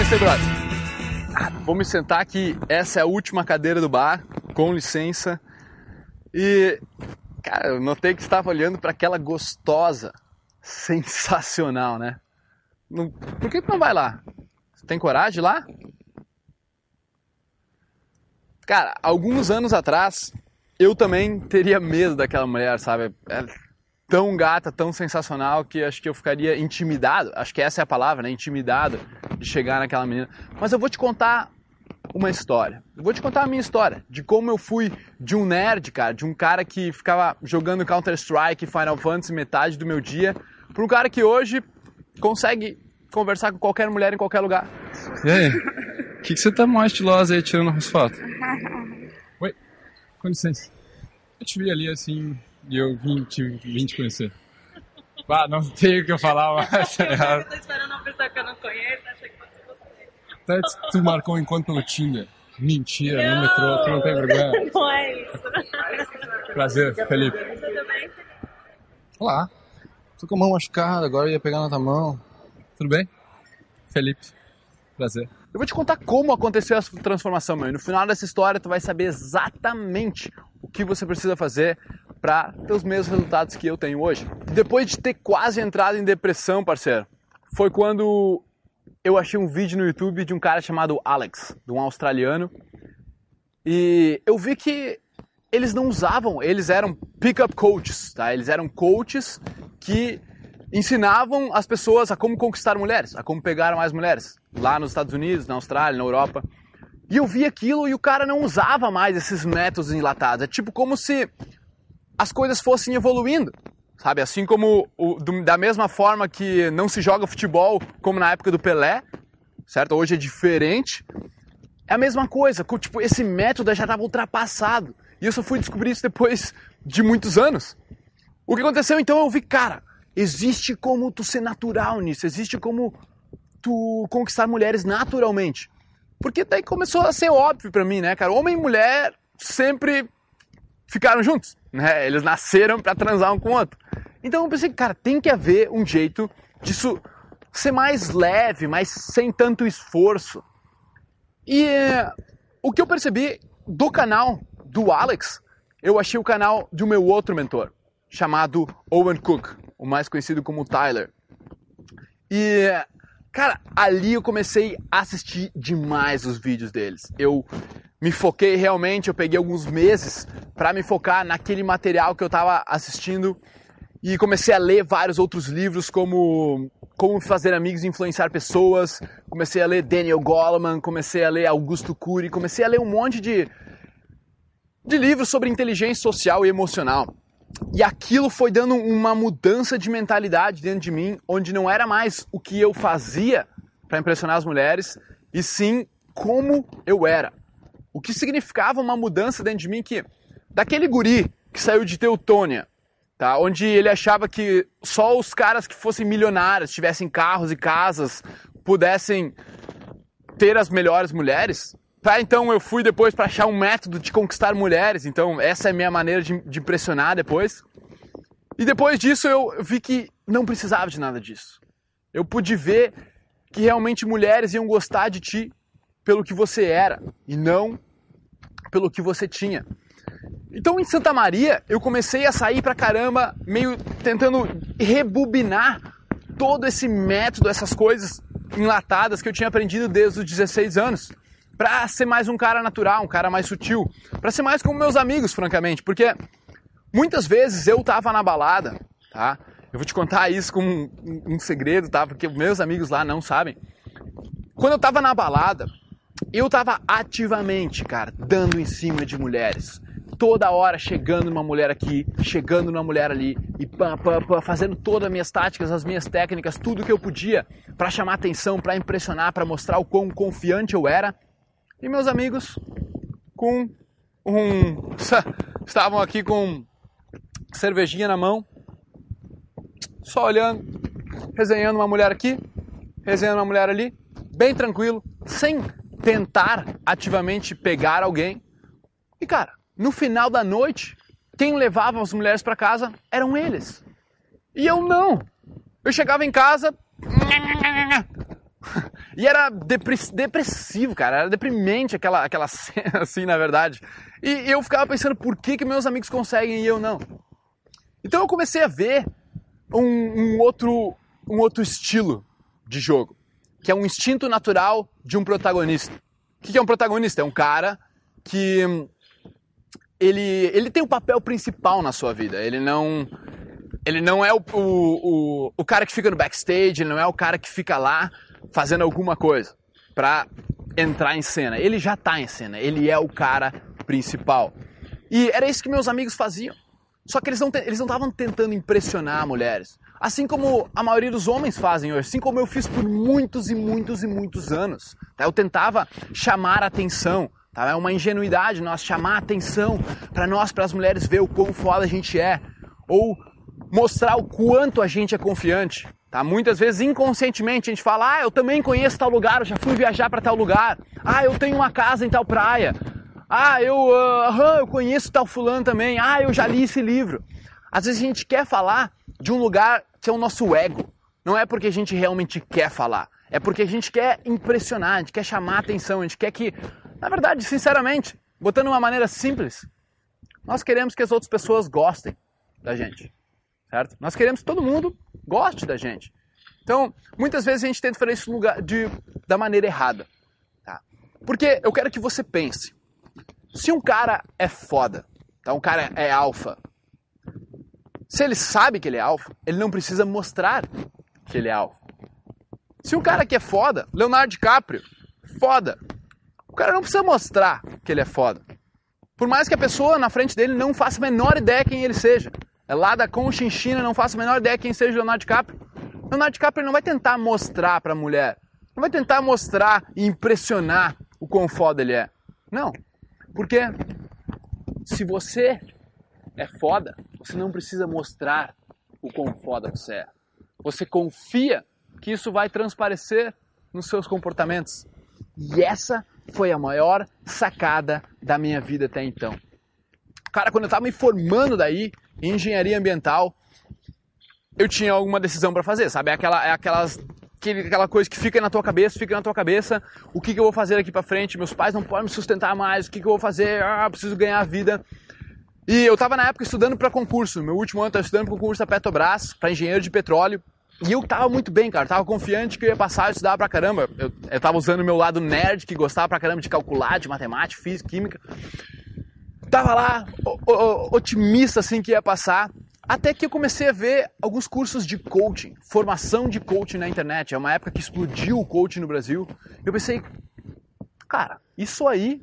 licença brother. Ah, vou me sentar aqui. Essa é a última cadeira do bar, com licença. E, cara, eu notei que estava olhando para aquela gostosa. Sensacional, né? Por que, que não vai lá? Você tem coragem lá? Cara, alguns anos atrás, eu também teria medo daquela mulher, sabe? É tão gata, tão sensacional que acho que eu ficaria intimidado. Acho que essa é a palavra, né? Intimidado de chegar naquela menina. Mas eu vou te contar uma história. Eu vou te contar a minha história de como eu fui de um nerd, cara, de um cara que ficava jogando Counter Strike, Final Fantasy metade do meu dia, para um cara que hoje consegue conversar com qualquer mulher em qualquer lugar. E aí? O que, que você tá mais estilosa aí tirando as fotos? Oi, com licença. Eu te vi ali assim e eu vim te, vim te conhecer. Ah, não tenho o que eu falar, mas. eu tô esperando uma pessoa que eu não conheço, achei que fosse você. Até tu marcou um encontro pelo Tinder. Mentira, não. no metrô, tu não tem vergonha. Não é isso. Prazer, Felipe. Tudo bem? Olá. Tô com a mão machucada, agora eu ia pegar na tua mão. Tudo bem? Felipe. Prazer. Eu vou te contar como aconteceu essa transformação, meu. E no final dessa história, tu vai saber exatamente o que você precisa fazer para ter os mesmos resultados que eu tenho hoje. Depois de ter quase entrado em depressão, parceiro, foi quando eu achei um vídeo no YouTube de um cara chamado Alex, de um australiano, e eu vi que eles não usavam, eles eram pick-up coaches, tá? Eles eram coaches que ensinavam as pessoas a como conquistar mulheres, a como pegar mais mulheres, lá nos Estados Unidos, na Austrália, na Europa. E eu vi aquilo e o cara não usava mais esses métodos enlatados. É tipo como se as coisas fossem evoluindo, sabe? Assim como o, do, da mesma forma que não se joga futebol como na época do Pelé, certo? Hoje é diferente. É a mesma coisa, tipo, esse método já estava ultrapassado. E eu só fui descobrir isso depois de muitos anos. O que aconteceu então eu vi, cara, existe como tu ser natural nisso, existe como tu conquistar mulheres naturalmente. Porque daí começou a ser óbvio para mim, né, cara? Homem e mulher sempre ficaram juntos, né? Eles nasceram para transar um com o outro. Então eu pensei, cara, tem que haver um jeito disso ser mais leve, mais sem tanto esforço. E eh, o que eu percebi do canal do Alex, eu achei o canal do meu outro mentor, chamado Owen Cook, o mais conhecido como Tyler. E, cara, ali eu comecei a assistir demais os vídeos deles. Eu me foquei realmente, eu peguei alguns meses para me focar naquele material que eu estava assistindo e comecei a ler vários outros livros como como fazer amigos e influenciar pessoas. Comecei a ler Daniel Goleman, comecei a ler Augusto Cury, comecei a ler um monte de, de livros sobre inteligência social e emocional. E aquilo foi dando uma mudança de mentalidade dentro de mim, onde não era mais o que eu fazia para impressionar as mulheres, e sim como eu era. O que significava uma mudança dentro de mim que daquele guri que saiu de Teutônia tá? onde ele achava que só os caras que fossem milionários, tivessem carros e casas, pudessem ter as melhores mulheres. Tá, então eu fui depois para achar um método de conquistar mulheres, então essa é a minha maneira de, de impressionar depois. E depois disso eu vi que não precisava de nada disso. Eu pude ver que realmente mulheres iam gostar de ti pelo que você era e não pelo que você tinha. Então em Santa Maria eu comecei a sair pra caramba, meio tentando rebobinar todo esse método, essas coisas enlatadas que eu tinha aprendido desde os 16 anos, para ser mais um cara natural, um cara mais sutil, para ser mais como meus amigos, francamente, porque muitas vezes eu tava na balada, tá? Eu vou te contar isso como um, um segredo, tá? Porque meus amigos lá não sabem. Quando eu tava na balada, eu tava ativamente, cara, dando em cima de mulheres toda hora chegando numa mulher aqui, chegando numa mulher ali e pam, pam, pam, fazendo todas as minhas táticas, as minhas técnicas, tudo que eu podia para chamar atenção, para impressionar, para mostrar o quão confiante eu era. E meus amigos com um estavam aqui com cervejinha na mão, só olhando, resenhando uma mulher aqui, resenhando uma mulher ali, bem tranquilo, sem tentar ativamente pegar alguém. E cara, no final da noite, quem levava as mulheres para casa eram eles. E eu não. Eu chegava em casa, E era depressivo, cara. Era deprimente aquela, aquela cena, assim, na verdade. E eu ficava pensando por que, que meus amigos conseguem e eu não. Então eu comecei a ver um, um outro, um outro estilo de jogo, que é um instinto natural de um protagonista. O que é um protagonista? É um cara que ele, ele tem o um papel principal na sua vida. Ele não ele não é o, o, o, o, cara que fica no backstage, ele não é o cara que fica lá fazendo alguma coisa para entrar em cena. Ele já está em cena, ele é o cara principal. E era isso que meus amigos faziam. Só que eles não eles não estavam tentando impressionar mulheres. Assim como a maioria dos homens fazem hoje, assim como eu fiz por muitos e muitos e muitos anos. Tá? Eu tentava chamar a atenção, tá? é uma ingenuidade nós chamar a atenção para nós, para as mulheres, ver o quão foda a gente é. Ou mostrar o quanto a gente é confiante. Tá? Muitas vezes, inconscientemente, a gente fala: Ah, eu também conheço tal lugar, eu já fui viajar para tal lugar. Ah, eu tenho uma casa em tal praia. Ah, eu, uh, eu conheço tal fulano também. Ah, eu já li esse livro. Às vezes a gente quer falar de um lugar que é o nosso ego. Não é porque a gente realmente quer falar. É porque a gente quer impressionar, a gente quer chamar atenção, a gente quer que, na verdade, sinceramente, botando uma maneira simples, nós queremos que as outras pessoas gostem da gente certo? Nós queremos que todo mundo goste da gente. Então, muitas vezes a gente tenta fazer isso lugar de, da maneira errada. Tá? Porque eu quero que você pense: se um cara é foda, tá? um cara é alfa, se ele sabe que ele é alfa, ele não precisa mostrar que ele é alfa. Se um cara que é foda, Leonardo DiCaprio, foda, o cara não precisa mostrar que ele é foda. Por mais que a pessoa na frente dele não faça a menor ideia quem ele seja lá da Conchinchina, não faço a menor ideia quem seja o Leonardo DiCaprio. Leonardo DiCaprio não vai tentar mostrar para a mulher, não vai tentar mostrar e impressionar o quão foda ele é. Não. Porque se você é foda, você não precisa mostrar o quão foda você é. Você confia que isso vai transparecer nos seus comportamentos. E essa foi a maior sacada da minha vida até então. Cara, quando eu estava me formando daí, em engenharia ambiental, eu tinha alguma decisão para fazer, sabe? É aquela, é aquelas, aquela coisa que fica na tua cabeça, fica na tua cabeça, o que, que eu vou fazer aqui para frente? Meus pais não podem me sustentar mais, o que, que eu vou fazer? Ah, preciso ganhar a vida. E eu estava na época estudando para concurso, meu último ano estava estudando para concurso da Petrobras, para engenheiro de petróleo. E eu tava muito bem, cara. Tava confiante que eu ia passar, eu estudava pra caramba. Eu, eu tava usando o meu lado nerd, que gostava pra caramba de calcular, de matemática, física, química tava lá otimista assim que ia passar, até que eu comecei a ver alguns cursos de coaching, formação de coaching na internet. É uma época que explodiu o coaching no Brasil. Eu pensei, cara, isso aí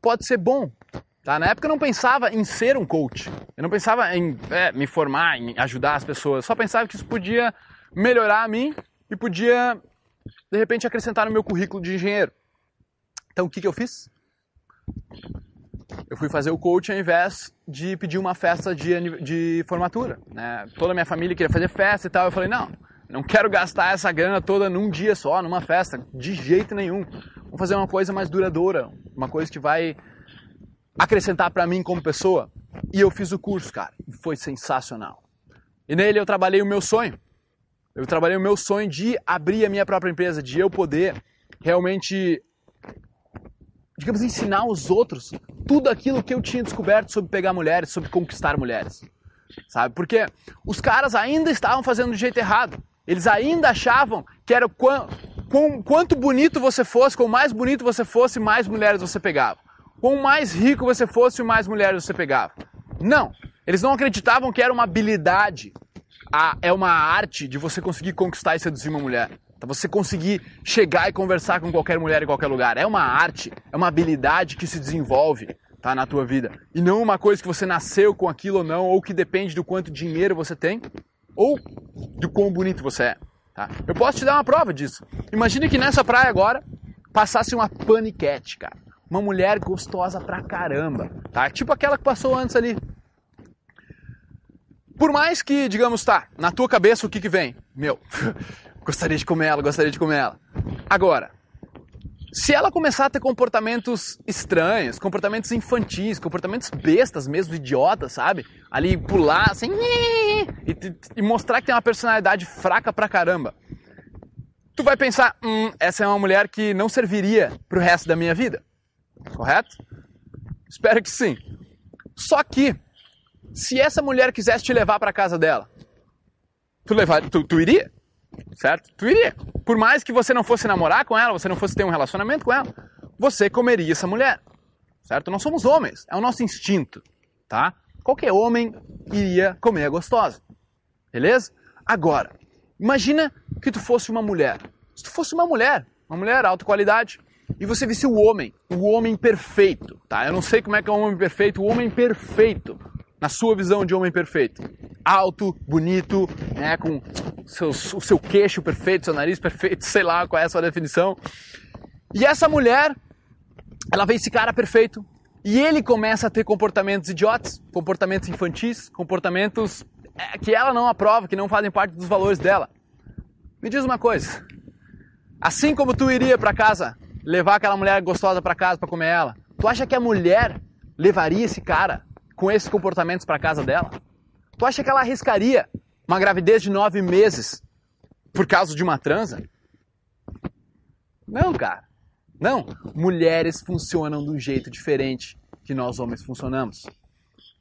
pode ser bom. Tá? Na época eu não pensava em ser um coach. Eu não pensava em é, me formar, em ajudar as pessoas. Eu só pensava que isso podia melhorar a mim e podia, de repente, acrescentar no meu currículo de engenheiro. Então o que, que eu fiz? Eu fui fazer o coach ao invés de pedir uma festa de, de formatura. Né? Toda a minha família queria fazer festa e tal. Eu falei, não, não quero gastar essa grana toda num dia só, numa festa, de jeito nenhum. Vou fazer uma coisa mais duradoura, uma coisa que vai acrescentar para mim como pessoa. E eu fiz o curso, cara, e foi sensacional. E nele eu trabalhei o meu sonho. Eu trabalhei o meu sonho de abrir a minha própria empresa, de eu poder realmente digamos, ensinar aos outros tudo aquilo que eu tinha descoberto sobre pegar mulheres, sobre conquistar mulheres. Sabe? Porque os caras ainda estavam fazendo do jeito errado. Eles ainda achavam que era quão, quanto bonito você fosse, quanto mais bonito você fosse, mais mulheres você pegava. Quanto mais rico você fosse, mais mulheres você pegava. Não. Eles não acreditavam que era uma habilidade, a, é uma arte de você conseguir conquistar e seduzir uma mulher. Tá? Você conseguir chegar e conversar com qualquer mulher em qualquer lugar. É uma arte, é uma habilidade que se desenvolve tá, na tua vida. E não uma coisa que você nasceu com aquilo ou não, ou que depende do quanto dinheiro você tem, ou do quão bonito você é. Tá? Eu posso te dar uma prova disso. Imagine que nessa praia agora passasse uma paniquete, cara. Uma mulher gostosa pra caramba, tá? Tipo aquela que passou antes ali. Por mais que, digamos, tá, na tua cabeça o que que vem? Meu, Gostaria de comer ela, gostaria de comer ela. Agora, se ela começar a ter comportamentos estranhos, comportamentos infantis, comportamentos bestas mesmo, idiotas, sabe? Ali pular assim e, e, mostrar que tem uma personalidade fraca pra caramba. tu vai pensar, hum, essa é uma mulher que não serviria pro resto da minha vida. Correto? Espero que sim. Só que, se essa mulher quisesse te levar para casa dela, tu, levar, tu, tu iria? Certo? Tu iria. Por mais que você não fosse namorar com ela, você não fosse ter um relacionamento com ela, você comeria essa mulher. Certo? Nós somos homens, é o nosso instinto, tá? Qualquer homem iria comer a gostosa. Beleza? Agora, imagina que tu fosse uma mulher. Se tu fosse uma mulher, uma mulher alta qualidade, e você visse o homem, o homem perfeito, tá? Eu não sei como é que é o homem perfeito, o homem perfeito, na sua visão de homem perfeito. Alto, bonito, né, com seus, o seu queixo perfeito, seu nariz perfeito, sei lá qual é a sua definição. E essa mulher, ela vê esse cara perfeito e ele começa a ter comportamentos idiotas, comportamentos infantis, comportamentos é, que ela não aprova, que não fazem parte dos valores dela. Me diz uma coisa. Assim como tu iria para casa levar aquela mulher gostosa para casa para comer ela, tu acha que a mulher levaria esse cara com esses comportamentos para casa dela? Tu acha que ela arriscaria uma gravidez de nove meses por causa de uma transa? Não, cara. Não. Mulheres funcionam de um jeito diferente que nós homens funcionamos.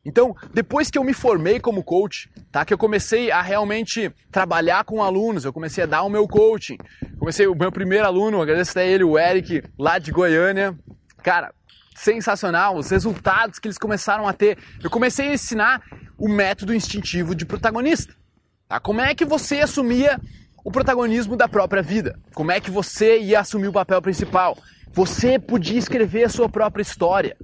Então, depois que eu me formei como coach, tá? Que eu comecei a realmente trabalhar com alunos, eu comecei a dar o meu coaching. Comecei o meu primeiro aluno, agradeço a ele, o Eric, lá de Goiânia. Cara, sensacional, os resultados que eles começaram a ter. Eu comecei a ensinar o método instintivo de protagonista. Tá? Como é que você assumia o protagonismo da própria vida? Como é que você ia assumir o papel principal? Você podia escrever a sua própria história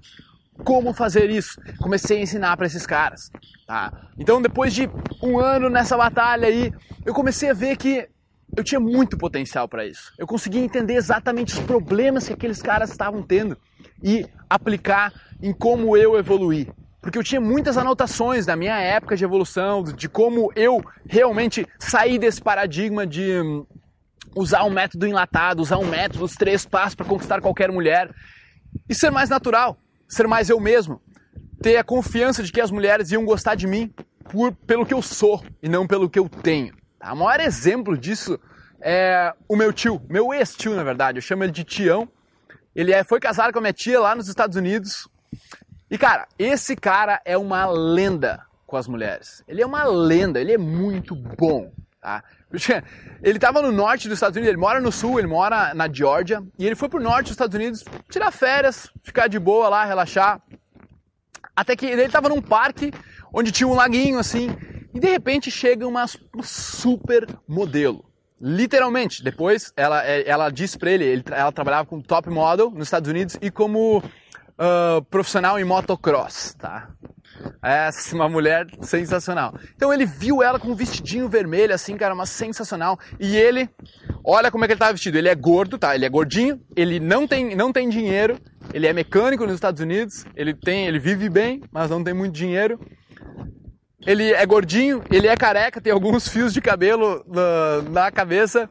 como fazer isso. Comecei a ensinar para esses caras. Tá? Então, depois de um ano nessa batalha aí, eu comecei a ver que eu tinha muito potencial para isso. Eu conseguia entender exatamente os problemas que aqueles caras estavam tendo e aplicar em como eu evoluí. Porque eu tinha muitas anotações na minha época de evolução, de como eu realmente saí desse paradigma de hum, usar um método enlatado, usar um método, os três passos para conquistar qualquer mulher e ser mais natural ser mais eu mesmo, ter a confiança de que as mulheres iam gostar de mim por, pelo que eu sou e não pelo que eu tenho. Tá? O maior exemplo disso é o meu tio, meu ex-tio na verdade, eu chamo ele de Tião. Ele é, foi casado com a minha tia lá nos Estados Unidos. E cara, esse cara é uma lenda com as mulheres. Ele é uma lenda, ele é muito bom. Tá? Ele estava no norte dos Estados Unidos, ele mora no sul, ele mora na Georgia, e ele foi pro norte dos Estados Unidos tirar férias, ficar de boa lá, relaxar. Até que ele estava num parque onde tinha um laguinho assim, e de repente chega uma super modelo. Literalmente, depois ela, é, ela disse pra ele, ele ela trabalhava como top model nos Estados Unidos e como uh, profissional em motocross, tá? Essa é uma mulher sensacional. Então ele viu ela com um vestidinho vermelho, assim, cara, uma sensacional. E ele, olha como é que ele tava vestido. Ele é gordo, tá? Ele é gordinho, ele não tem, não tem dinheiro, ele é mecânico nos Estados Unidos, ele tem, ele vive bem, mas não tem muito dinheiro. Ele é gordinho, ele é careca, tem alguns fios de cabelo na, na cabeça.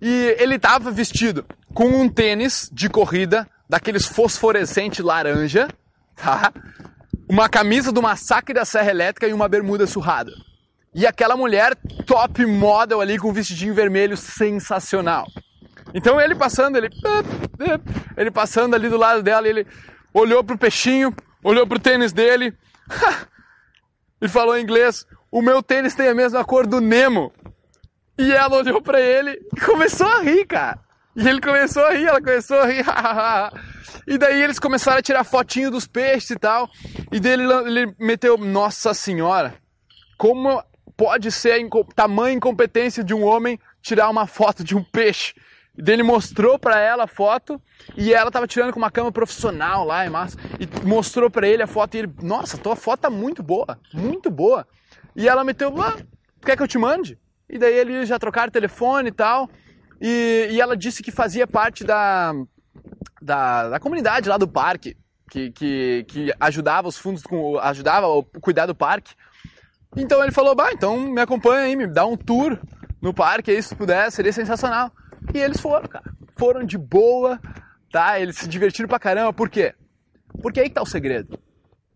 E ele tava vestido com um tênis de corrida, daqueles fosforescente laranja, tá? uma camisa do massacre da Serra Elétrica e uma bermuda surrada. E aquela mulher top model ali com um vestidinho vermelho sensacional. Então ele passando, ele ele passando ali do lado dela, ele olhou pro peixinho, olhou pro tênis dele e falou em inglês: "O meu tênis tem a mesma cor do Nemo". E ela olhou para ele e começou a rir, cara. E ele começou a rir, ela começou a rir. e daí eles começaram a tirar fotinho dos peixes e tal. E daí ele, meteu, nossa senhora, como pode ser a tamanha incompetência de um homem tirar uma foto de um peixe? Ele mostrou para ela a foto e ela tava tirando com uma câmera profissional lá, é massa. E mostrou para ele a foto e ele, nossa, tua foto tá muito boa, muito boa. E ela meteu, ah, quer que eu te mande? E daí eles já trocaram telefone e tal. E, e ela disse que fazia parte da, da, da comunidade lá do parque, que, que, que ajudava os fundos, com, ajudava a cuidar do parque. Então ele falou, bah, então me acompanha aí, me dá um tour no parque aí se puder, seria sensacional. E eles foram, cara. Foram de boa, tá? Eles se divertiram pra caramba, por quê? Porque aí que tá o segredo.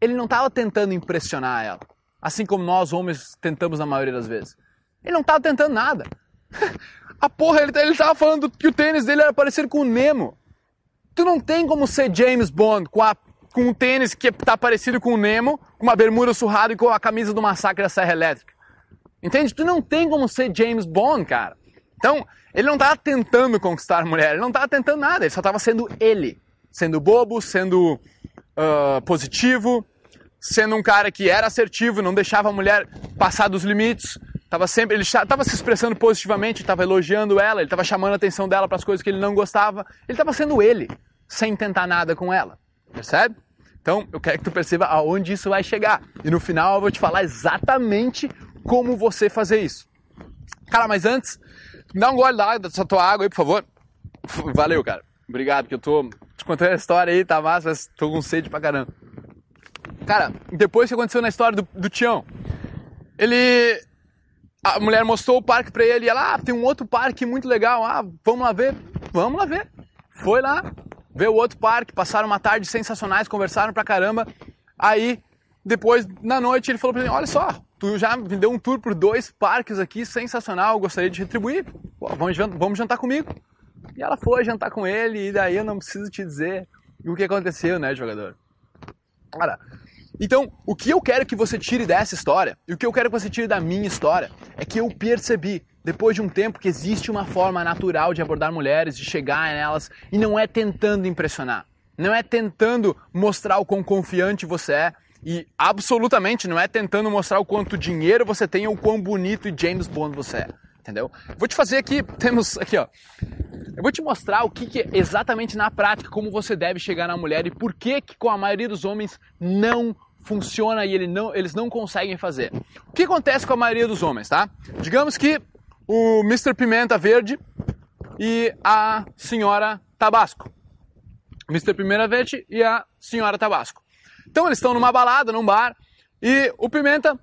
Ele não tava tentando impressionar ela, assim como nós homens tentamos na maioria das vezes. Ele não tava tentando nada. A porra, ele, ele tava falando que o tênis dele era parecido com o Nemo. Tu não tem como ser James Bond com, a, com um tênis que tá parecido com o Nemo, com uma bermuda surrada e com a camisa do massacre da Serra Elétrica. Entende? Tu não tem como ser James Bond, cara. Então, ele não tava tentando conquistar a mulher, ele não tava tentando nada, ele só tava sendo ele. Sendo bobo, sendo uh, positivo, sendo um cara que era assertivo, não deixava a mulher passar dos limites, tava sempre, ele estava se expressando positivamente, estava elogiando ela, ele estava chamando a atenção dela para as coisas que ele não gostava, ele estava sendo ele, sem tentar nada com ela, percebe? Então, eu quero que tu perceba aonde isso vai chegar. E no final eu vou te falar exatamente como você fazer isso. Cara, mas antes, dá um gole da, dessa tua água aí, por favor. Valeu, cara. Obrigado, que eu tô te contando a história aí, tá massa, mas tô com sede pra caramba. Cara, depois que aconteceu na história do, do Tião, ele. A mulher mostrou o parque pra ele e ela, ah, tem um outro parque muito legal, ah, vamos lá ver, vamos lá ver. Foi lá, ver o outro parque, passaram uma tarde sensacionais, conversaram pra caramba. Aí, depois, na noite, ele falou pra mim, olha só, tu já me deu um tour por dois parques aqui, sensacional, gostaria de retribuir, Pô, vamos, vamos jantar comigo. E ela foi jantar com ele, e daí eu não preciso te dizer o que aconteceu, né, jogador? Cara, então, o que eu quero que você tire dessa história, e o que eu quero que você tire da minha história, é que eu percebi, depois de um tempo, que existe uma forma natural de abordar mulheres, de chegar nelas, e não é tentando impressionar. Não é tentando mostrar o quão confiante você é, e absolutamente não é tentando mostrar o quanto dinheiro você tem ou quão bonito e James Bond você é. Entendeu? Vou te fazer aqui, temos aqui ó. Eu vou te mostrar o que, que é exatamente na prática, como você deve chegar na mulher e por que, que com a maioria dos homens não funciona e ele não, eles não conseguem fazer. O que acontece com a maioria dos homens, tá? Digamos que o Mr. Pimenta Verde e a senhora Tabasco. Mr. Pimenta Verde e a senhora Tabasco. Então eles estão numa balada, num bar, e o Pimenta,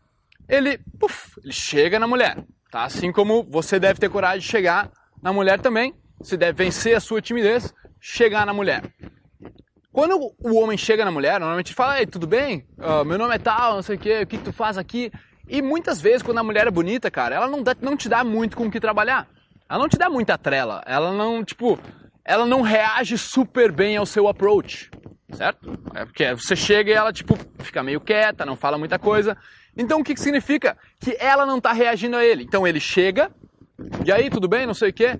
ele, puff, ele chega na mulher, tá? Assim como você deve ter coragem de chegar na mulher também, você deve vencer a sua timidez, chegar na mulher. Quando o homem chega na mulher, normalmente fala, Ei, tudo bem? Uh, meu nome é tal, não sei o que, o que, que tu faz aqui? E muitas vezes, quando a mulher é bonita, cara, ela não, dá, não te dá muito com o que trabalhar. Ela não te dá muita trela. Ela não, tipo, ela não reage super bem ao seu approach certo? É porque você chega e ela, tipo, fica meio quieta, não fala muita coisa. Então o que, que significa? Que ela não está reagindo a ele. Então ele chega, e aí, tudo bem, não sei o quê,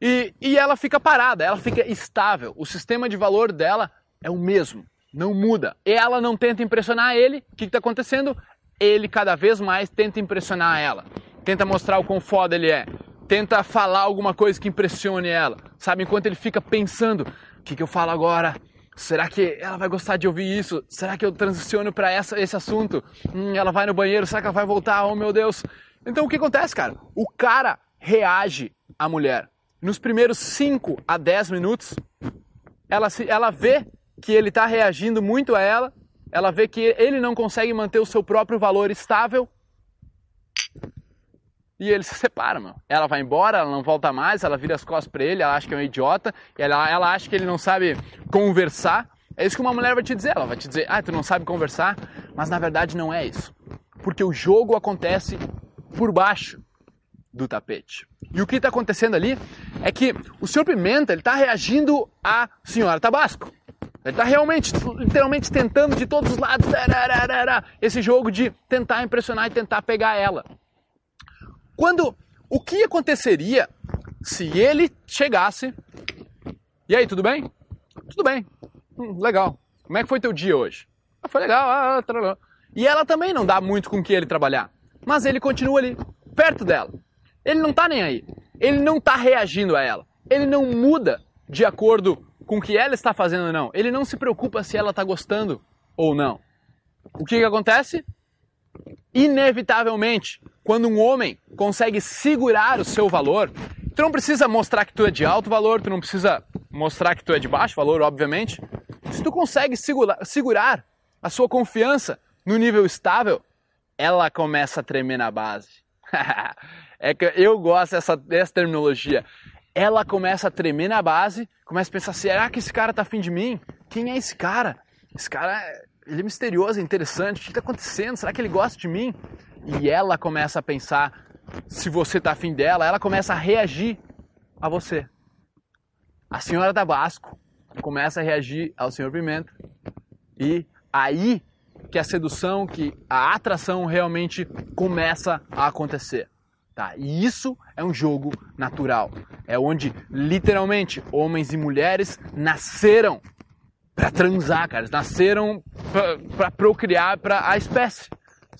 e, e ela fica parada, ela fica estável. O sistema de valor dela é o mesmo, não muda. Ela não tenta impressionar ele, o que está acontecendo? Ele cada vez mais tenta impressionar ela, tenta mostrar o quão foda ele é, tenta falar alguma coisa que impressione ela, sabe? Enquanto ele fica pensando, o que, que eu falo agora? Será que ela vai gostar de ouvir isso? Será que eu transiciono para esse assunto? Hum, ela vai no banheiro, será que ela vai voltar? Oh meu Deus! Então o que acontece, cara? O cara reage à mulher. Nos primeiros 5 a 10 minutos, ela, se, ela vê que ele está reagindo muito a ela, ela vê que ele não consegue manter o seu próprio valor estável e ele se separa. Ela vai embora, ela não volta mais, ela vira as costas para ele, ela acha que é um idiota, ela, ela acha que ele não sabe conversar. É isso que uma mulher vai te dizer. Ela vai te dizer, ah, tu não sabe conversar, mas na verdade não é isso. Porque o jogo acontece por baixo do tapete. E o que está acontecendo ali é que o senhor Pimenta ele está reagindo à senhora Tabasco. Ele está realmente, literalmente tentando de todos os lados esse jogo de tentar impressionar e tentar pegar ela. Quando o que aconteceria se ele chegasse? E aí, tudo bem? Tudo bem. Hum, legal. Como é que foi teu dia hoje? Ah, foi legal. Ah, ah e ela também não dá muito com que ele trabalhar. Mas ele continua ali, perto dela. Ele não tá nem aí. Ele não tá reagindo a ela. Ele não muda de acordo com o que ela está fazendo não. Ele não se preocupa se ela está gostando ou não. O que, que acontece? Inevitavelmente, quando um homem consegue segurar o seu valor, tu não precisa mostrar que tu é de alto valor, tu não precisa mostrar que tu é de baixo valor, obviamente. Se tu consegue segura, segurar a sua confiança no nível estável, ela começa a tremer na base. é que eu gosto dessa, dessa terminologia. Ela começa a tremer na base, começa a pensar: será que esse cara tá afim de mim? Quem é esse cara? Esse cara, ele é misterioso, é interessante. O que está acontecendo? Será que ele gosta de mim? E ela começa a pensar se você está afim dela, ela começa a reagir a você. A senhora Tabasco começa a reagir ao senhor Pimenta e aí que a sedução, que a atração realmente começa a acontecer. Tá? E isso é um jogo natural. É onde literalmente homens e mulheres nasceram para transar, cara. Nasceram para procriar para a espécie,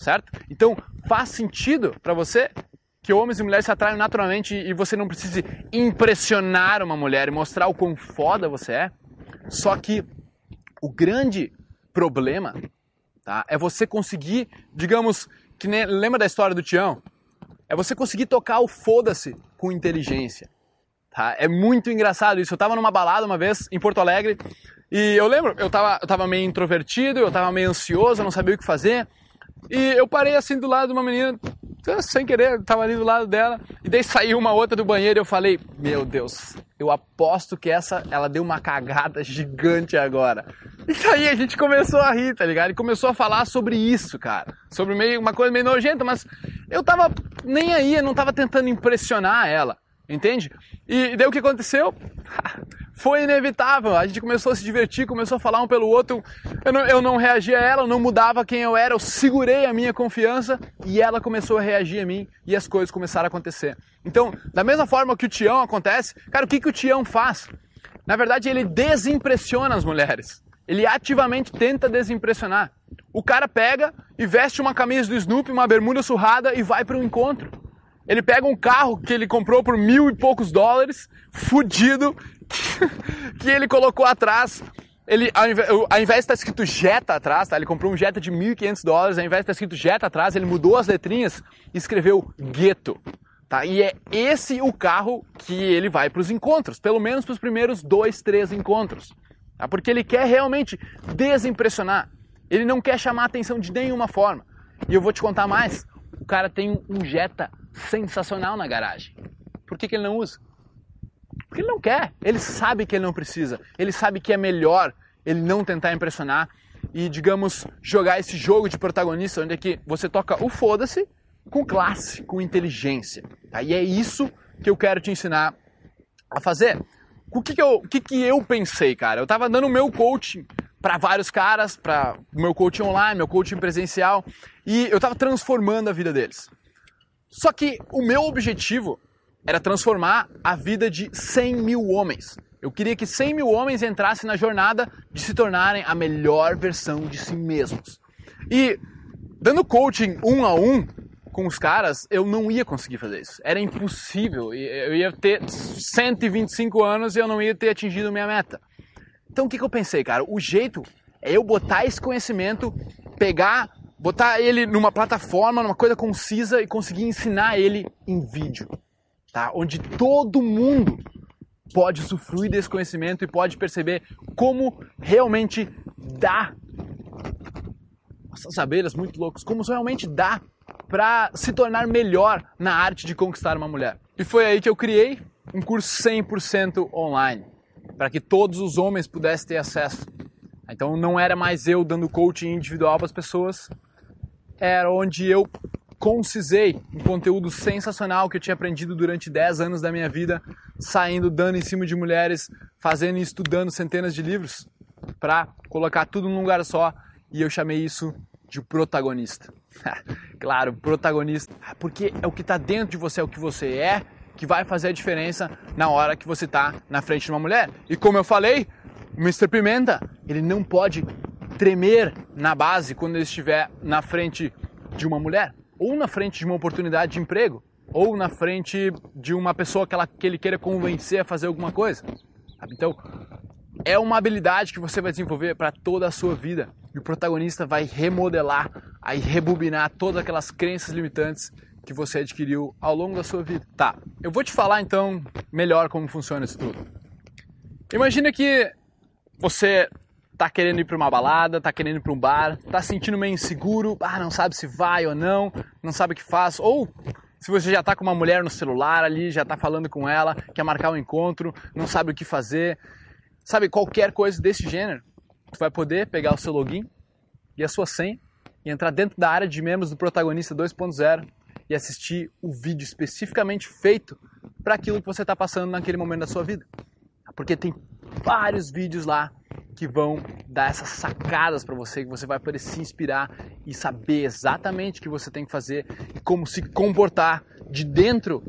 certo? Então faz sentido para você que homens e mulheres se atraem naturalmente e você não precise impressionar uma mulher e mostrar o quão foda você é. Só que o grande problema tá, é você conseguir, digamos, que nem, lembra da história do Tião? É você conseguir tocar o foda-se com inteligência. Tá? É muito engraçado isso. Eu tava numa balada uma vez em Porto Alegre e eu lembro, eu tava, eu tava meio introvertido, eu tava meio ansioso, eu não sabia o que fazer. E eu parei assim do lado de uma menina, sem querer, tava ali do lado dela. E daí saiu uma outra do banheiro e eu falei: Meu Deus, eu aposto que essa, ela deu uma cagada gigante agora. E daí a gente começou a rir, tá ligado? E começou a falar sobre isso, cara. Sobre meio, uma coisa meio nojenta, mas eu tava nem aí, eu não tava tentando impressionar ela. Entende? E daí o que aconteceu? Foi inevitável. A gente começou a se divertir, começou a falar um pelo outro. Eu não, eu não reagia a ela, eu não mudava quem eu era, eu segurei a minha confiança e ela começou a reagir a mim e as coisas começaram a acontecer. Então, da mesma forma que o Tião acontece, cara, o que, que o Tião faz? Na verdade, ele desimpressiona as mulheres. Ele ativamente tenta desimpressionar. O cara pega e veste uma camisa do Snoopy, uma bermuda surrada e vai para um encontro. Ele pega um carro que ele comprou por mil e poucos dólares, fudido, que ele colocou atrás. Ele, ao invés, ao invés de estar escrito Jetta atrás, tá? ele comprou um Jetta de 1.500 dólares, ao invés de estar escrito Jetta atrás, ele mudou as letrinhas e escreveu Gueto. Tá? E é esse o carro que ele vai para os encontros, pelo menos para os primeiros dois, três encontros. Tá? Porque ele quer realmente desimpressionar. Ele não quer chamar atenção de nenhuma forma. E eu vou te contar mais. O cara tem um Jetta sensacional na garagem. Por que, que ele não usa? Porque ele não quer. Ele sabe que ele não precisa. Ele sabe que é melhor ele não tentar impressionar e, digamos, jogar esse jogo de protagonista onde é que você toca o foda-se com classe, com inteligência. Tá? E é isso que eu quero te ensinar a fazer. O que, que, eu, o que, que eu pensei, cara? Eu tava dando o meu coaching para vários caras, para meu coaching online, meu coaching presencial, e eu tava transformando a vida deles. Só que o meu objetivo era transformar a vida de 100 mil homens. Eu queria que 100 mil homens entrassem na jornada de se tornarem a melhor versão de si mesmos. E dando coaching um a um com os caras, eu não ia conseguir fazer isso. Era impossível. Eu ia ter 125 anos e eu não ia ter atingido minha meta. Então o que, que eu pensei, cara? O jeito é eu botar esse conhecimento, pegar, botar ele numa plataforma, numa coisa concisa e conseguir ensinar ele em vídeo tá? onde todo mundo pode usufruir desse conhecimento e pode perceber como realmente dá. Essas abelhas muito loucas, como realmente dá para se tornar melhor na arte de conquistar uma mulher. E foi aí que eu criei um curso 100% online, para que todos os homens pudessem ter acesso. Então não era mais eu dando coaching individual para as pessoas, era onde eu concisei um conteúdo sensacional que eu tinha aprendido durante 10 anos da minha vida, saindo, dando em cima de mulheres, fazendo e estudando centenas de livros, para colocar tudo num lugar só, e eu chamei isso de protagonista. claro, protagonista, porque é o que está dentro de você, é o que você é, que vai fazer a diferença na hora que você está na frente de uma mulher. E como eu falei, o Mr. Pimenta, ele não pode tremer na base quando ele estiver na frente de uma mulher ou na frente de uma oportunidade de emprego, ou na frente de uma pessoa que, ela, que ele queira convencer a fazer alguma coisa. Então, é uma habilidade que você vai desenvolver para toda a sua vida. E o protagonista vai remodelar, aí rebobinar todas aquelas crenças limitantes que você adquiriu ao longo da sua vida. Tá, eu vou te falar então melhor como funciona isso tudo. Imagina que você tá querendo ir para uma balada, tá querendo ir para um bar, tá sentindo meio inseguro, ah, não sabe se vai ou não, não sabe o que faz, ou se você já tá com uma mulher no celular ali, já tá falando com ela, quer marcar um encontro, não sabe o que fazer, sabe, qualquer coisa desse gênero, tu vai poder pegar o seu login e a sua senha e entrar dentro da área de membros do Protagonista 2.0 e assistir o vídeo especificamente feito para aquilo que você está passando naquele momento da sua vida. Porque tem vários vídeos lá que vão dar essas sacadas para você, que você vai poder se inspirar e saber exatamente o que você tem que fazer e como se comportar de dentro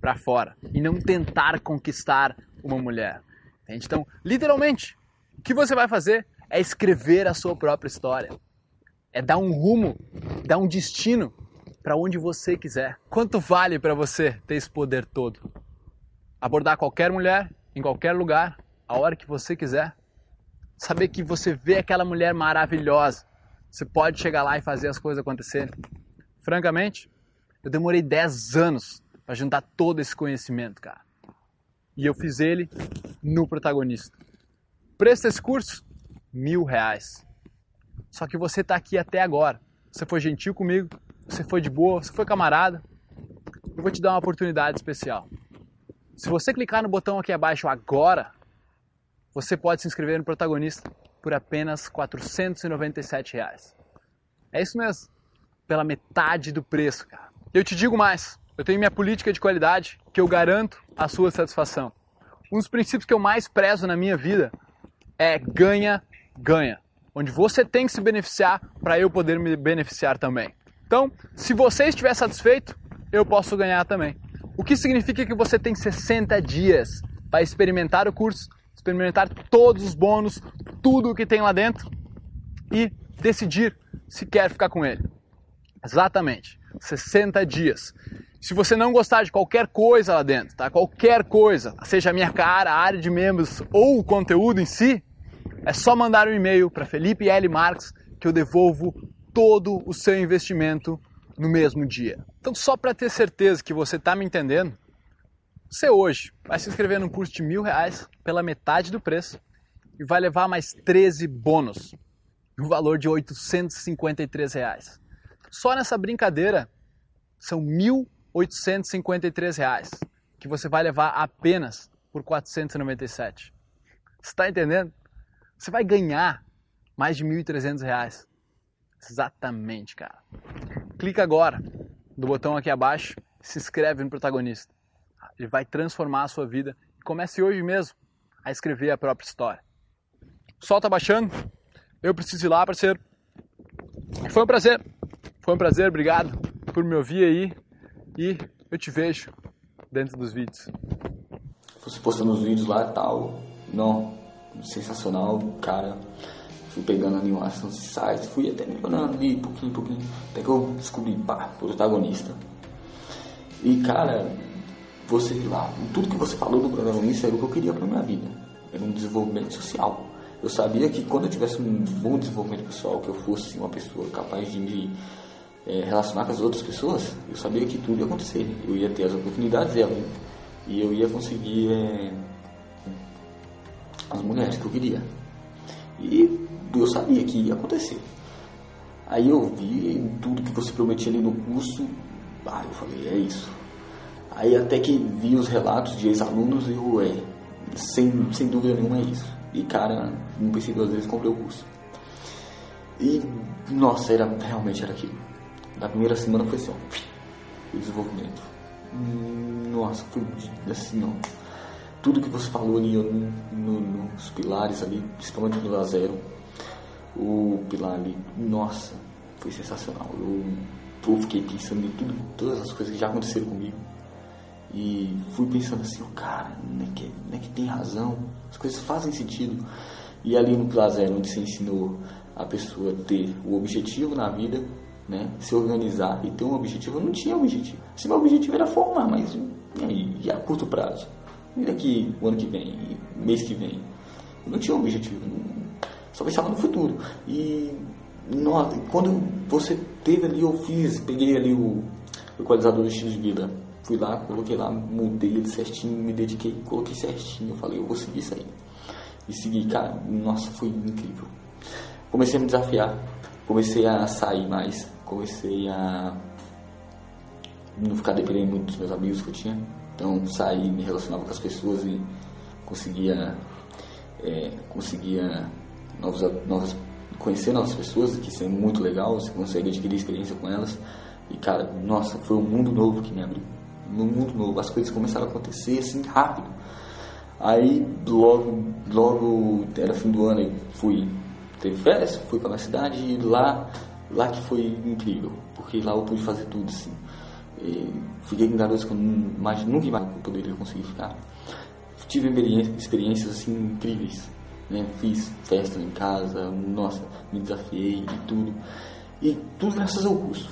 para fora e não tentar conquistar uma mulher. Entende? Então, literalmente, o que você vai fazer é escrever a sua própria história. É dar um rumo, dar um destino para onde você quiser. Quanto vale para você ter esse poder todo? Abordar qualquer mulher, em qualquer lugar, a hora que você quiser. Saber que você vê aquela mulher maravilhosa. Você pode chegar lá e fazer as coisas acontecerem. Francamente, eu demorei 10 anos para juntar todo esse conhecimento, cara. E eu fiz ele no protagonista. Preço desse curso? Mil reais. Só que você está aqui até agora. Você foi gentil comigo, você foi de boa, você foi camarada, eu vou te dar uma oportunidade especial. Se você clicar no botão aqui abaixo agora, você pode se inscrever no protagonista por apenas 497 reais. É isso mesmo, pela metade do preço, cara. Eu te digo mais, eu tenho minha política de qualidade que eu garanto a sua satisfação. Um dos princípios que eu mais prezo na minha vida é ganha, ganha. Onde você tem que se beneficiar para eu poder me beneficiar também. Então, se você estiver satisfeito, eu posso ganhar também. O que significa que você tem 60 dias para experimentar o curso, experimentar todos os bônus, tudo o que tem lá dentro e decidir se quer ficar com ele. Exatamente, 60 dias. Se você não gostar de qualquer coisa lá dentro, tá? Qualquer coisa, seja a minha cara, a área de membros ou o conteúdo em si, é só mandar um e-mail para Felipe L. Marques que eu devolvo todo o seu investimento no mesmo dia. Então, só para ter certeza que você está me entendendo, você hoje vai se inscrever num curso de mil reais pela metade do preço e vai levar mais 13 bônus, no valor de 853 reais. Só nessa brincadeira são 1.853 reais que você vai levar apenas por 497. Você está entendendo? Você vai ganhar mais de 1.300 reais. Exatamente, cara. Clica agora no botão aqui abaixo, se inscreve no protagonista. Ele vai transformar a sua vida comece hoje mesmo a escrever a própria história. O sol tá baixando, eu preciso ir lá, parceiro. Foi um prazer, foi um prazer, obrigado por me ouvir aí e eu te vejo dentro dos vídeos. Você postando os vídeos lá e tal, não, sensacional, cara fui pegando animação de sites, fui até melhorando ali, pouquinho, pouquinho, até que eu descobri, pá, protagonista. E cara, você lá, tudo que você falou do protagonista era o que eu queria pra minha vida. Era um desenvolvimento social. Eu sabia que quando eu tivesse um bom desenvolvimento pessoal, que eu fosse uma pessoa capaz de me é, relacionar com as outras pessoas, eu sabia que tudo ia acontecer. Eu ia ter as oportunidades e, e eu ia conseguir é, as mulheres que eu queria. E eu sabia que ia acontecer. Aí eu vi tudo que você prometia ali no curso, ah, eu falei, é isso. Aí até que vi os relatos de ex-alunos e eu, é, sem, sem dúvida nenhuma é isso. E cara, não pensei duas vezes, comprei o curso. E, nossa, era, realmente era aquilo. Na primeira semana foi assim, ó, o desenvolvimento. Nossa, foi assim, ó. Tudo que você falou ali no, no, nos pilares ali, principalmente no zero, o pilar ali, nossa, foi sensacional. Eu, eu fiquei pensando em tudo, todas as coisas que já aconteceram comigo. E fui pensando assim, oh, cara, não é, que, não é que tem razão, as coisas fazem sentido. E ali no Pilar Zero, onde você ensinou a pessoa ter o objetivo na vida, né, se organizar e ter um objetivo, eu não tinha objetivo. Se meu objetivo era formar, mas e, aí, e a curto prazo? E daqui o ano que vem, mês que vem? Eu não tinha um objetivo, só pensava no futuro. E nossa, quando você teve ali, eu fiz, peguei ali o equalizador do estilo de vida. Fui lá, coloquei lá, mudei ele certinho, me dediquei, coloquei certinho. Eu falei, eu vou seguir isso aí. E segui, cara, nossa, foi incrível. Comecei a me desafiar, comecei a sair mais, comecei a não ficar dependendo muito dos meus amigos que eu tinha. Então saí, me relacionava com as pessoas e conseguia, é, conseguia novos, novas, conhecer novas pessoas, que isso é muito legal, você consegue adquirir experiência com elas. E cara, nossa, foi um mundo novo que me abriu. Num mundo novo. As coisas começaram a acontecer assim rápido. Aí logo, logo era fim do ano, eu fui teve férias, fui para a cidade e lá, lá que foi incrível, porque lá eu pude fazer tudo assim. E fiquei com garotos que eu nunca imaginava que eu poderia conseguir ficar. Tive experiências assim incríveis, né? Fiz festa em casa, nossa, me desafiei e tudo. E tudo graças ao curso.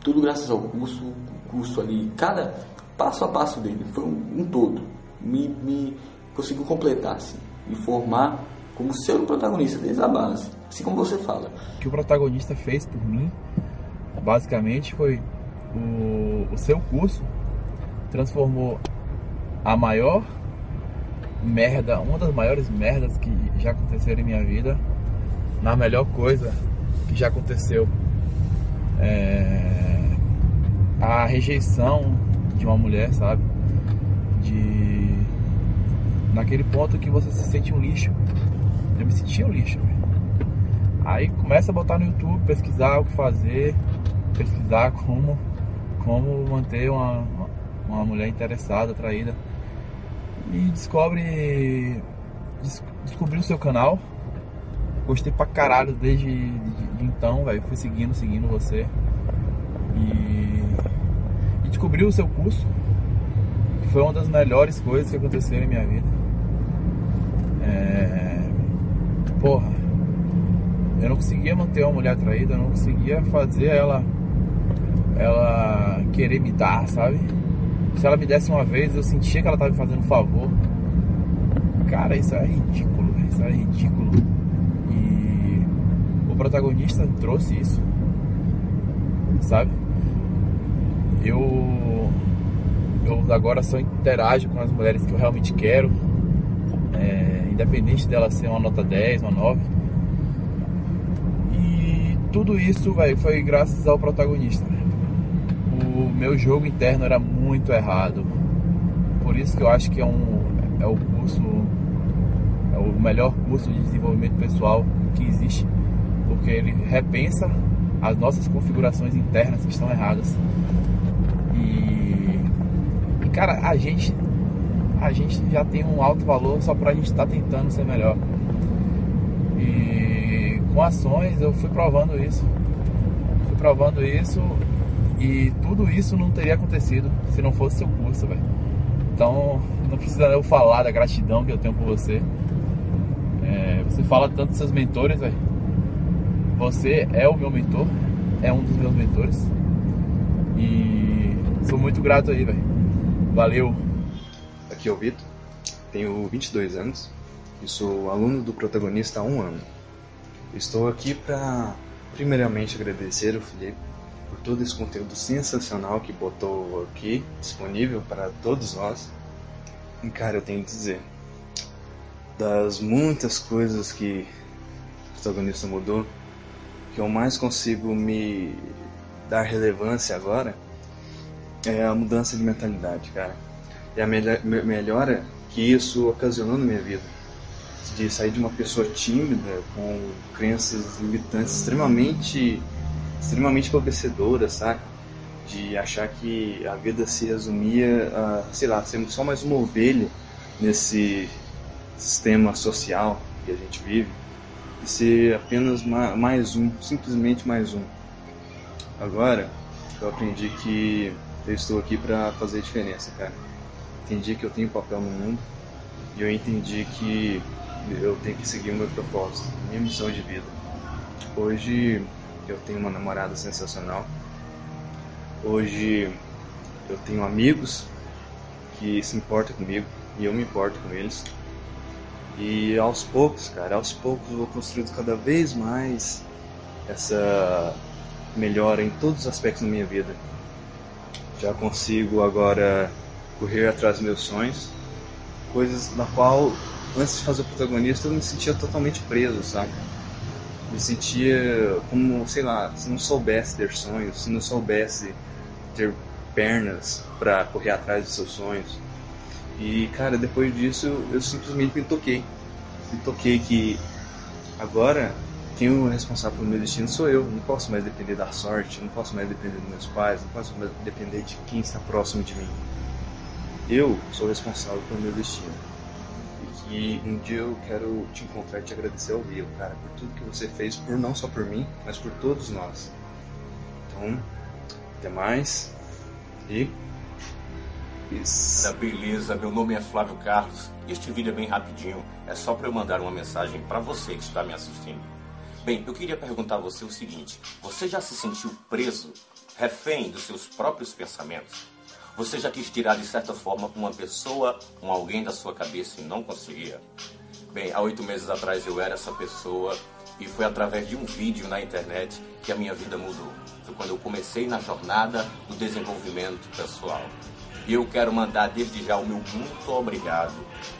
Tudo graças ao curso, curso ali, cada passo a passo dele, foi um, um todo. Me, me conseguiu completar, assim, me formar como ser um protagonista desde a base, assim como você fala. O que o protagonista fez por mim, basicamente, foi o, o seu curso transformou a maior merda, uma das maiores merdas que já aconteceram em minha vida, na melhor coisa que já aconteceu. É, a rejeição de uma mulher, sabe? De naquele ponto que você se sente um lixo. Eu me sentia um lixo. Aí começa a botar no YouTube, pesquisar o que fazer, pesquisar como como manter uma, uma mulher interessada, atraída. E descobre descobri o seu canal, Gostei pra caralho desde de, de então, velho. Fui seguindo, seguindo você. E, e descobri o seu curso, que foi uma das melhores coisas que aconteceram em minha vida. É... Porra, eu não conseguia manter uma mulher atraída, eu não conseguia fazer ela ela querer me dar, sabe? Se ela me desse uma vez, eu sentia que ela tava me fazendo um favor. Cara, isso é ridículo, isso é ridículo protagonista trouxe isso, sabe? Eu, eu agora só interajo com as mulheres que eu realmente quero, é, independente dela ser uma nota 10, uma 9. E tudo isso véio, foi graças ao protagonista. O meu jogo interno era muito errado. Por isso que eu acho que é, um, é o curso, é o melhor curso de desenvolvimento pessoal que existe porque ele repensa as nossas configurações internas que estão erradas. E, e cara, a gente a gente já tem um alto valor só pra gente estar tá tentando ser melhor. E com ações eu fui provando isso. Fui provando isso e tudo isso não teria acontecido se não fosse seu curso, velho. Então, não precisa eu falar da gratidão que eu tenho por você. É, você fala tanto dos seus mentores, velho você é o meu mentor, é um dos meus mentores. E sou muito grato aí, velho. Valeu. Aqui é o Vitor, tenho 22 anos e sou aluno do protagonista há um ano. Estou aqui para, primeiramente, agradecer ao Felipe por todo esse conteúdo sensacional que botou aqui disponível para todos nós. E, cara, eu tenho que dizer, das muitas coisas que o protagonista mudou, que eu mais consigo me dar relevância agora é a mudança de mentalidade, cara. E a melhora que isso ocasionou na minha vida. De sair de uma pessoa tímida, com crenças limitantes extremamente, extremamente empobrecedoras, sabe? De achar que a vida se resumia a, sei lá, ser só mais uma ovelha nesse sistema social que a gente vive e ser apenas mais um, simplesmente mais um. Agora, eu aprendi que eu estou aqui para fazer diferença, cara. Entendi que eu tenho papel no mundo e eu entendi que eu tenho que seguir o meu propósito, minha missão de vida. Hoje eu tenho uma namorada sensacional. Hoje eu tenho amigos que se importam comigo e eu me importo com eles. E aos poucos, cara, aos poucos eu vou construindo cada vez mais essa melhora em todos os aspectos da minha vida. Já consigo agora correr atrás dos meus sonhos, coisas na qual antes de fazer o protagonista eu me sentia totalmente preso, sabe? Me sentia como, sei lá, se não soubesse ter sonhos, se não soubesse ter pernas para correr atrás dos seus sonhos e, cara, depois disso eu simplesmente me toquei. Me toquei que agora quem é responsável pelo meu destino sou eu. Não posso mais depender da sorte, não posso mais depender dos meus pais, não posso mais depender de quem está próximo de mim. Eu sou responsável pelo meu destino. E que um dia eu quero te encontrar e te agradecer ao vivo, cara, por tudo que você fez, por não só por mim, mas por todos nós. Então, até mais. E. Da beleza, meu nome é Flávio Carlos. Este vídeo é bem rapidinho, é só para eu mandar uma mensagem para você que está me assistindo. Bem, eu queria perguntar a você o seguinte: você já se sentiu preso, refém dos seus próprios pensamentos? Você já quis tirar de certa forma uma pessoa, um alguém da sua cabeça e não conseguia? Bem, há oito meses atrás eu era essa pessoa e foi através de um vídeo na internet que a minha vida mudou. Foi quando eu comecei na jornada do desenvolvimento pessoal. E eu quero mandar desde já o meu muito obrigado,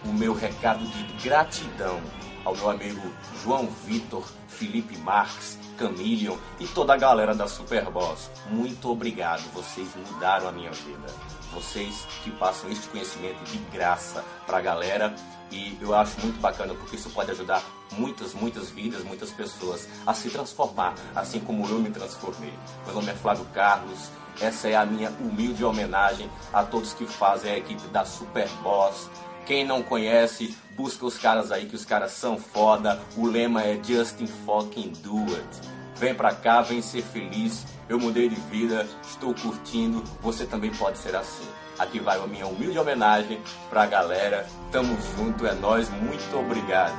o meu recado de gratidão ao meu amigo João Vitor, Felipe Marques, Camilion e toda a galera da Superboss. Muito obrigado, vocês mudaram a minha vida. Vocês que passam este conhecimento de graça para a galera e eu acho muito bacana porque isso pode ajudar muitas, muitas vidas, muitas pessoas a se transformar, assim como eu me transformei. Meu nome é Flávio Carlos, essa é a minha humilde homenagem a todos que fazem a equipe da Superboss. Quem não conhece, busca os caras aí que os caras são foda. O lema é Justin fucking do it. Vem pra cá, vem ser feliz. Eu mudei de vida, estou curtindo. Você também pode ser assim. Aqui vai a minha humilde homenagem pra galera. Tamo junto, é nós. Muito obrigado.